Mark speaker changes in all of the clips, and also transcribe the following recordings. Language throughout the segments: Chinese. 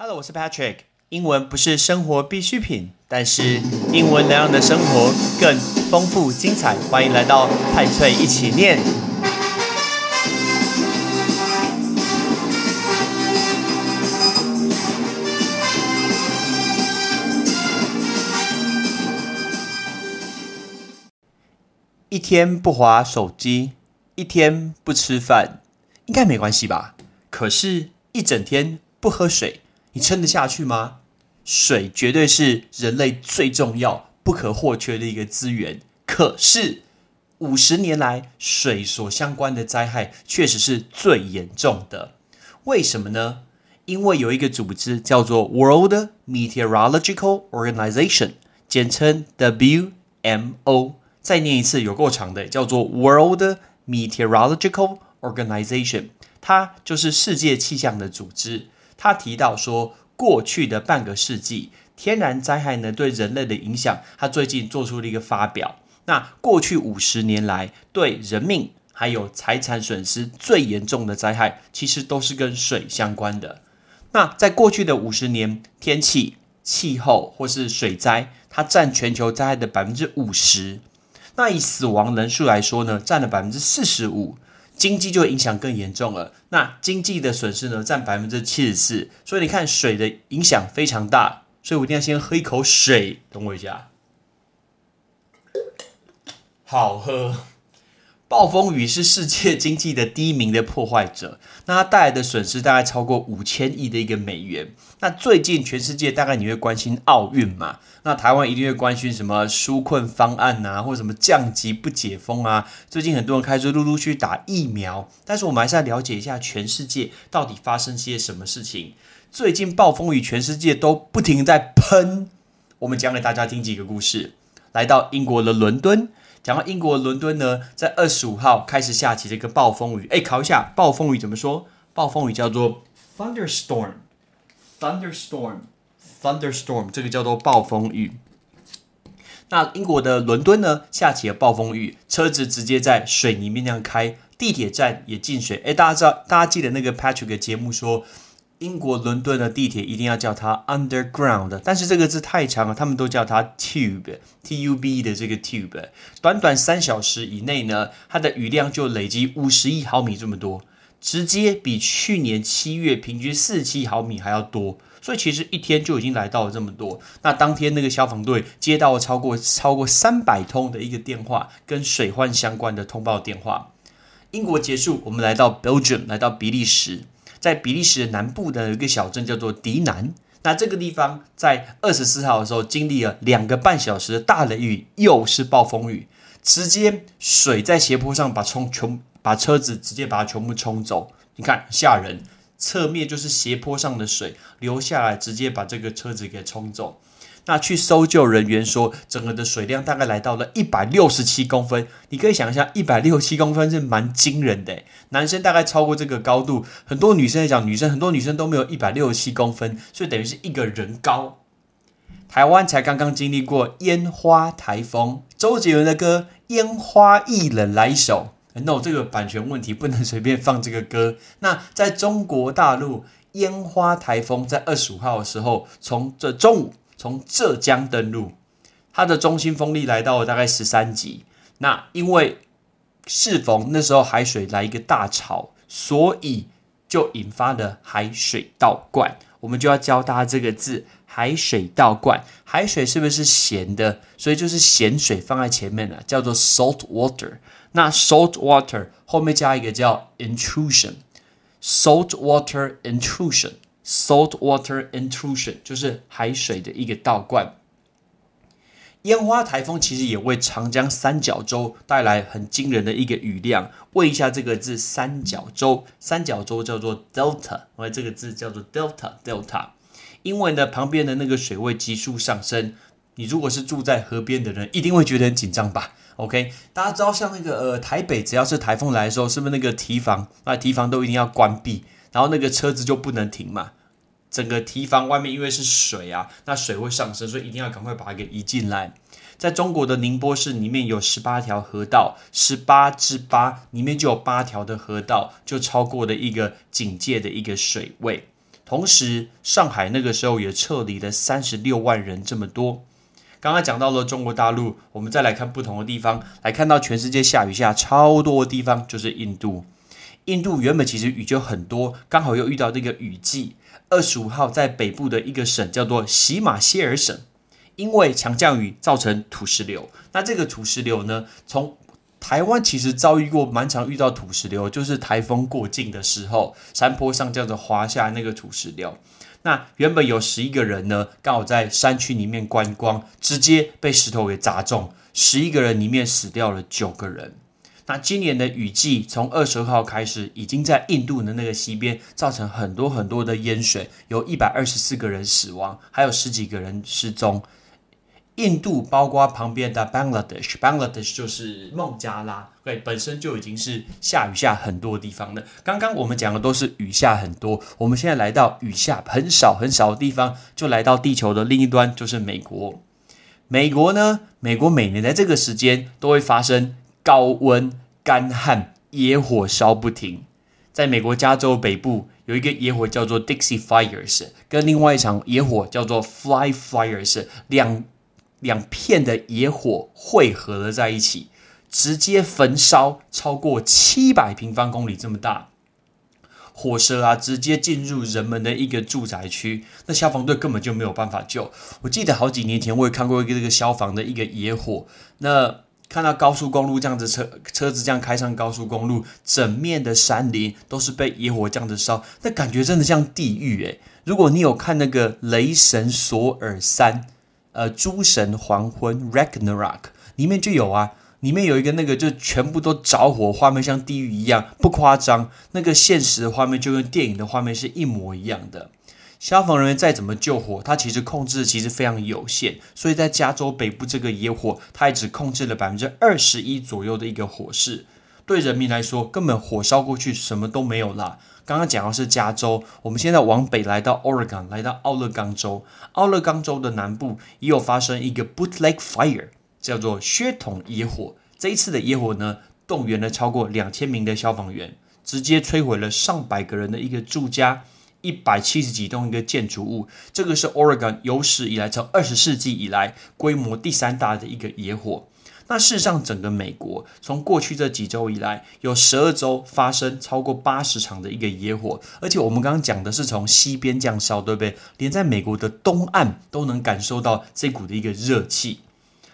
Speaker 1: Hello，我是 Patrick。英文不是生活必需品，但是英文能让你的生活更丰富精彩。欢迎来到派翠一起念。一天不划手机，一天不吃饭，应该没关系吧？可是，一整天不喝水，你撑得下去吗？水绝对是人类最重要、不可或缺的一个资源。可是，五十年来，水所相关的灾害确实是最严重的。为什么呢？因为有一个组织叫做 World Meteorological Organization，简称 WMO。再念一次，有够长的，叫做 World Meteorological Organization，它就是世界气象的组织。他提到说，过去的半个世纪，天然灾害呢对人类的影响，他最近做出了一个发表。那过去五十年来，对人命还有财产损失最严重的灾害，其实都是跟水相关的。那在过去的五十年，天气、气候或是水灾，它占全球灾害的百分之五十。那以死亡人数来说呢，占了百分之四十五，经济就影响更严重了。那经济的损失呢，占百分之七十四。所以你看，水的影响非常大。所以我一定要先喝一口水，等我一下，好喝。暴风雨是世界经济的第一名的破坏者，那它带来的损失大概超过五千亿的一个美元。那最近全世界大概你会关心奥运嘛？那台湾一定会关心什么纾困方案啊，或什么降级不解封啊？最近很多人开始陆陆续打疫苗，但是我们还是要了解一下全世界到底发生些什么事情。最近暴风雨全世界都不停在喷，我们讲给大家听几个故事。来到英国的伦敦。讲到英国伦敦呢，在二十五号开始下起这个暴风雨。哎，考一下，暴风雨怎么说？暴风雨叫做 thunderstorm Thunderstorm，thunderstorm，这个叫做暴风雨。那英国的伦敦呢，下起了暴风雨，车子直接在水泥面上开，地铁站也进水。哎，大家知道，大家记得那个 Patrick 的节目说。英国伦敦的地铁一定要叫它 underground，但是这个字太长了，他们都叫它 tube，t u b 的这个 tube。短短三小时以内呢，它的雨量就累积五十亿毫米这么多，直接比去年七月平均四七毫米还要多。所以其实一天就已经来到了这么多。那当天那个消防队接到了超过超过三百通的一个电话，跟水患相关的通报电话。英国结束，我们来到 Belgium，来到比利时。在比利时的南部的一个小镇叫做迪南，那这个地方在二十四号的时候经历了两个半小时的大雷雨，又是暴风雨，直接水在斜坡上把冲全把车子直接把它全部冲走，你看吓人，侧面就是斜坡上的水流下来，直接把这个车子给冲走。那去搜救人员说，整个的水量大概来到了一百六十七公分。你可以想一下，一百六十七公分是蛮惊人的。男生大概超过这个高度，很多女生来讲，女生很多女生都没有一百六十七公分，所以等于是一个人高。台湾才刚刚经历过烟花台风，周杰伦的歌《烟花易冷》来一首。No，这个版权问题不能随便放这个歌。那在中国大陆，烟花台风在二十五号的时候，从这中午。从浙江登陆，它的中心风力来到了大概十三级。那因为适逢那时候海水来一个大潮，所以就引发了海水倒灌。我们就要教大家这个字：海水倒灌。海水是不是咸的？所以就是咸水放在前面了，叫做 salt water。那 salt water 后面加一个叫 intrusion，salt water intrusion。Salt water intrusion 就是海水的一个倒灌。烟花台风其实也为长江三角洲带来很惊人的一个雨量。问一下这个字，三角洲，三角洲叫做 delta，我这个字叫做 delta，delta。因为呢，旁边的那个水位急速上升，你如果是住在河边的人，一定会觉得很紧张吧？OK，大家知道像那个呃台北，只要是台风来的时候，是不是那个堤防那堤防都一定要关闭，然后那个车子就不能停嘛？整个堤防外面因为是水啊，那水会上升，所以一定要赶快把它给移进来。在中国的宁波市里面有十八条河道，十八之八里面就有八条的河道就超过了一个警戒的一个水位。同时，上海那个时候也撤离了三十六万人，这么多。刚刚讲到了中国大陆，我们再来看不同的地方，来看到全世界下雨下超多的地方，就是印度。印度原本其实雨就很多，刚好又遇到这个雨季。二十五号在北部的一个省叫做喜马歇尔省，因为强降雨造成土石流。那这个土石流呢，从台湾其实遭遇过蛮常遇到土石流，就是台风过境的时候，山坡上叫做滑下那个土石流。那原本有十一个人呢，刚好在山区里面观光，直接被石头给砸中，十一个人里面死掉了九个人。那今年的雨季从二十号开始，已经在印度的那个西边造成很多很多的淹水，有一百二十四个人死亡，还有十几个人失踪。印度包括旁边的 Bangladesh，Bangladesh 就是孟加拉，对，本身就已经是下雨下很多地方的。刚刚我们讲的都是雨下很多，我们现在来到雨下很少很少的地方，就来到地球的另一端，就是美国。美国呢，美国每年在这个时间都会发生。高温、干旱、野火烧不停。在美国加州北部有一个野火叫做 Dixie Fires，跟另外一场野火叫做 Fly Fires，两两片的野火汇合了在一起，直接焚烧超过七百平方公里这么大。火舌啊，直接进入人们的一个住宅区，那消防队根本就没有办法救。我记得好几年前我也看过一个这个消防的一个野火，那。看到高速公路这样子车车子这样开上高速公路，整面的山林都是被野火这样子烧，那感觉真的像地狱诶。如果你有看那个《雷神索尔三》呃，诸神黄昏 （Ragnarok） 里面就有啊，里面有一个那个就全部都着火，画面像地狱一样，不夸张，那个现实的画面就跟电影的画面是一模一样的。消防人员再怎么救火，它其实控制其实非常有限，所以在加州北部这个野火，它也只控制了百分之二十一左右的一个火势。对人民来说，根本火烧过去什么都没有啦。刚刚讲的是加州，我们现在往北来到 Oregon，来到奥勒冈州。奥勒冈州的南部也有发生一个 Bootleg Fire，叫做血统野火。这一次的野火呢，动员了超过两千名的消防员，直接摧毁了上百个人的一个住家。一百七十几栋一个建筑物，这个是 Oregon 有史以来从二十世纪以来规模第三大的一个野火。那事实上，整个美国从过去这几周以来，有十二周发生超过八十场的一个野火，而且我们刚刚讲的是从西边这样烧，对不对？连在美国的东岸都能感受到这股的一个热气。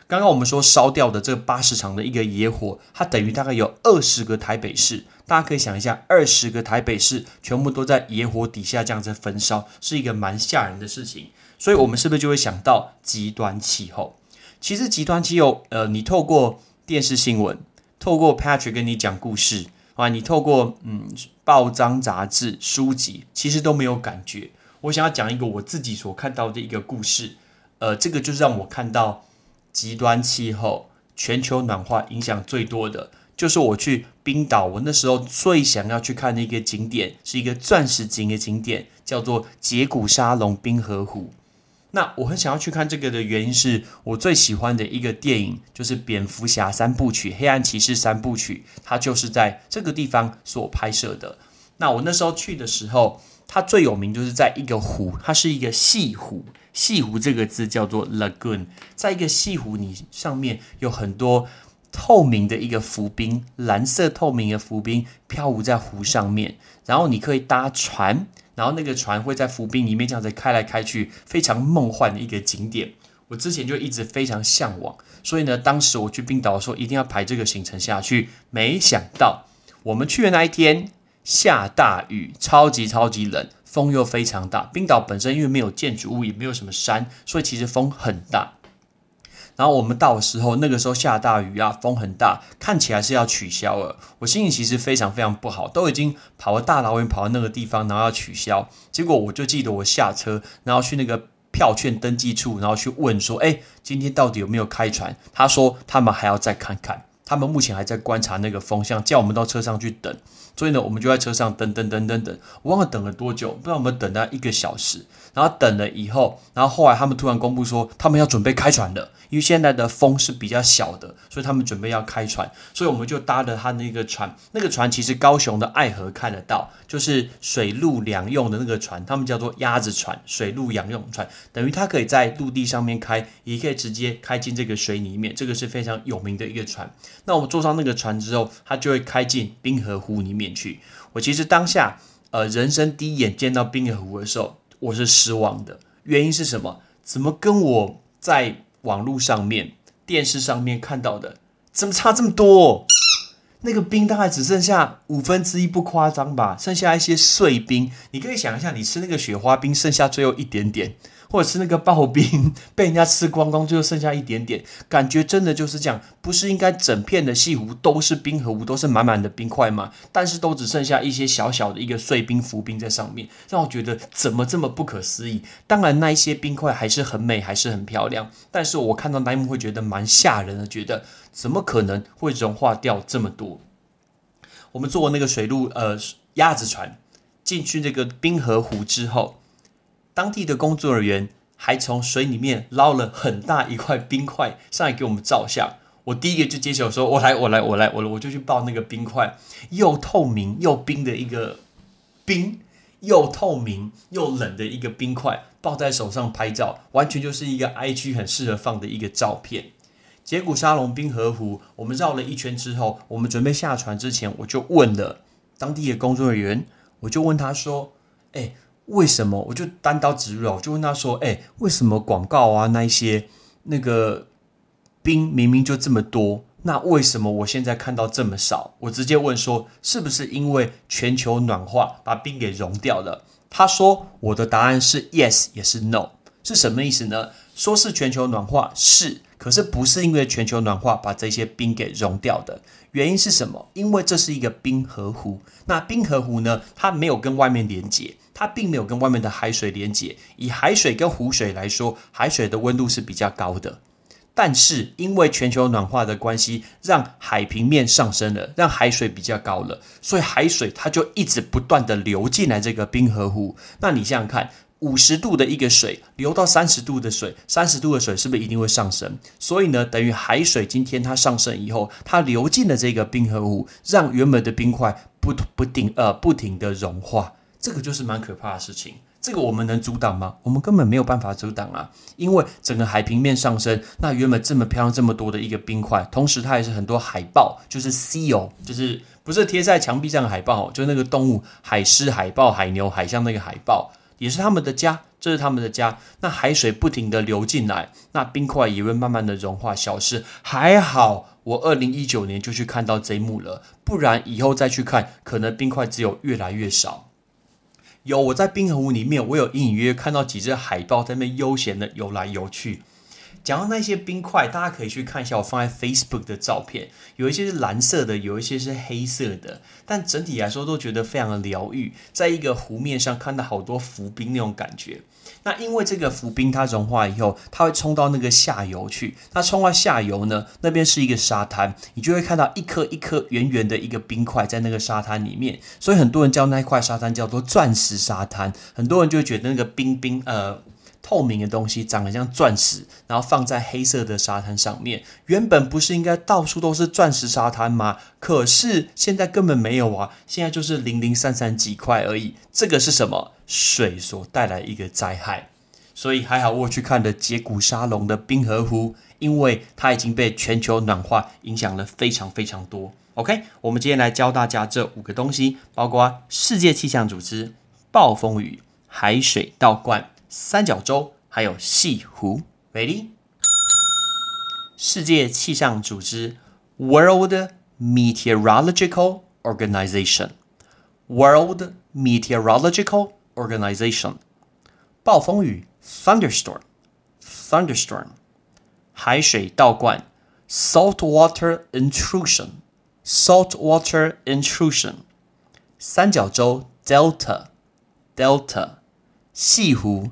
Speaker 1: 刚刚我们说烧掉的这八十场的一个野火，它等于大概有二十个台北市。大家可以想一下，二十个台北市全部都在野火底下这样子焚烧，是一个蛮吓人的事情。所以，我们是不是就会想到极端气候？其实，极端气候，呃，你透过电视新闻，透过 Patrick 跟你讲故事啊，你透过嗯报章杂志、书籍，其实都没有感觉。我想要讲一个我自己所看到的一个故事，呃，这个就是让我看到极端气候、全球暖化影响最多的。就是我去冰岛，我那时候最想要去看的一个景点，是一个钻石景的景点，叫做杰古沙龙冰河湖。那我很想要去看这个的原因，是我最喜欢的一个电影，就是蝙蝠侠三部曲、黑暗骑士三部曲，它就是在这个地方所拍摄的。那我那时候去的时候，它最有名就是在一个湖，它是一个细湖。西湖这个字叫做 lagoon，在一个西湖，你上面有很多。透明的一个浮冰，蓝色透明的浮冰漂浮在湖上面，然后你可以搭船，然后那个船会在浮冰里面这样子开来开去，非常梦幻的一个景点。我之前就一直非常向往，所以呢，当时我去冰岛的时候一定要排这个行程下去。没想到我们去的那一天下大雨，超级超级冷，风又非常大。冰岛本身因为没有建筑物，也没有什么山，所以其实风很大。然后我们到的时候，那个时候下大雨啊，风很大，看起来是要取消了。我心情其实非常非常不好，都已经跑了大老远跑到那个地方，然后要取消。结果我就记得我下车，然后去那个票券登记处，然后去问说：“哎，今天到底有没有开船？”他说他们还要再看看，他们目前还在观察那个风向，叫我们到车上去等。所以呢，我们就在车上等等等等等，我忘了等了多久，不知道我们等了一个小时。然后等了以后，然后后来他们突然公布说，他们要准备开船了，因为现在的风是比较小的，所以他们准备要开船。所以我们就搭了他那个船，那个船其实高雄的爱河看得到，就是水陆两用的那个船，他们叫做鸭子船，水陆两用船，等于它可以在陆地上面开，也可以直接开进这个水里面，这个是非常有名的一个船。那我们坐上那个船之后，它就会开进冰河湖里面去。我其实当下，呃，人生第一眼见到冰河湖的时候。我是失望的，原因是什么？怎么跟我在网络上面、电视上面看到的，怎么差这么多？那个冰大概只剩下五分之一，不夸张吧？剩下一些碎冰，你可以想一下，你吃那个雪花冰，剩下最后一点点。或者是那个刨冰 被人家吃光光，最后剩下一点点，感觉真的就是这样。不是应该整片的西湖都是冰河湖，都是满满的冰块吗？但是都只剩下一些小小的一个碎冰浮冰在上面，让我觉得怎么这么不可思议。当然，那一些冰块还是很美，还是很漂亮。但是我看到那一幕会觉得蛮吓人的，觉得怎么可能会融化掉这么多？我们坐那个水路呃鸭子船进去这个冰河湖之后。当地的工作人员还从水里面捞了很大一块冰块上来给我们照相。我第一个就接手说：“我来，我来，我来，我我就去抱那个冰块，又透明又冰的一个冰，又透明又冷的一个冰块，抱在手上拍照，完全就是一个 IG 很适合放的一个照片。”杰古沙龙冰河湖，我们绕了一圈之后，我们准备下船之前，我就问了当地的工作人员，我就问他说：“哎。”为什么我就单刀直入，我就问他说：“哎，为什么广告啊那一些那个冰明明就这么多，那为什么我现在看到这么少？”我直接问说：“是不是因为全球暖化把冰给融掉了？”他说：“我的答案是 yes，也是 no，是什么意思呢？说是全球暖化是，可是不是因为全球暖化把这些冰给融掉的。原因是什么？因为这是一个冰河湖，那冰河湖呢，它没有跟外面连接。”它并没有跟外面的海水连接。以海水跟湖水来说，海水的温度是比较高的。但是因为全球暖化的关系，让海平面上升了，让海水比较高了，所以海水它就一直不断的流进来这个冰河湖。那你想想看，五十度的一个水流到三十度的水，三十度的水是不是一定会上升？所以呢，等于海水今天它上升以后，它流进了这个冰河湖，让原本的冰块不不停呃不停的融化。这个就是蛮可怕的事情，这个我们能阻挡吗？我们根本没有办法阻挡啊！因为整个海平面上升，那原本这么漂亮、这么多的一个冰块，同时它也是很多海豹，就是 seal，就是不是贴在墙壁上的海豹，就那个动物，海狮、海豹、海牛、海象那个海豹，也是他们的家，这是他们的家。那海水不停的流进来，那冰块也会慢慢的融化消失。还好我二零一九年就去看到这一幕了，不然以后再去看，可能冰块只有越来越少。有我在冰河湖里面，我有隐隐约约看到几只海豹在那悠闲的游来游去。讲到那些冰块，大家可以去看一下我放在 Facebook 的照片，有一些是蓝色的，有一些是黑色的，但整体来说都觉得非常的疗愈，在一个湖面上看到好多浮冰那种感觉。那因为这个浮冰它融化以后，它会冲到那个下游去。那冲到下游呢，那边是一个沙滩，你就会看到一颗一颗圆圆的一个冰块在那个沙滩里面。所以很多人叫那一块沙滩叫做钻石沙滩。很多人就觉得那个冰冰呃透明的东西长得像钻石，然后放在黑色的沙滩上面。原本不是应该到处都是钻石沙滩吗？可是现在根本没有啊，现在就是零零散散几块而已。这个是什么？水所带来一个灾害，所以还好我去看了杰古沙龙的冰河湖，因为它已经被全球暖化影响了非常非常多。OK，我们今天来教大家这五个东西，包括世界气象组织、暴风雨、海水倒灌、三角洲，还有西湖。Ready？世界气象组织 （World Meteorological Organization），World Meteorological organization. 暴风雨 thunderstorm thunderstorm 海水倒灌 saltwater intrusion saltwater intrusion 三角洲 delta delta 西湖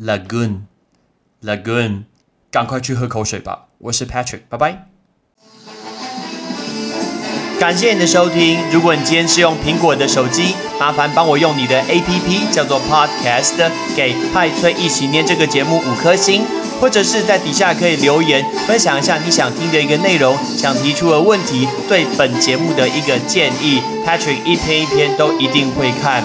Speaker 1: lagoon lagoon 赶快去喝口水吧我是 Patrick 拜拜感谢你的收听。如果你今天是用苹果的手机，麻烦帮我用你的 APP 叫做 Podcast 给派崔一起念这个节目五颗星，或者是在底下可以留言分享一下你想听的一个内容，想提出的问题，对本节目的一个建议。Patrick 一篇一篇都一定会看。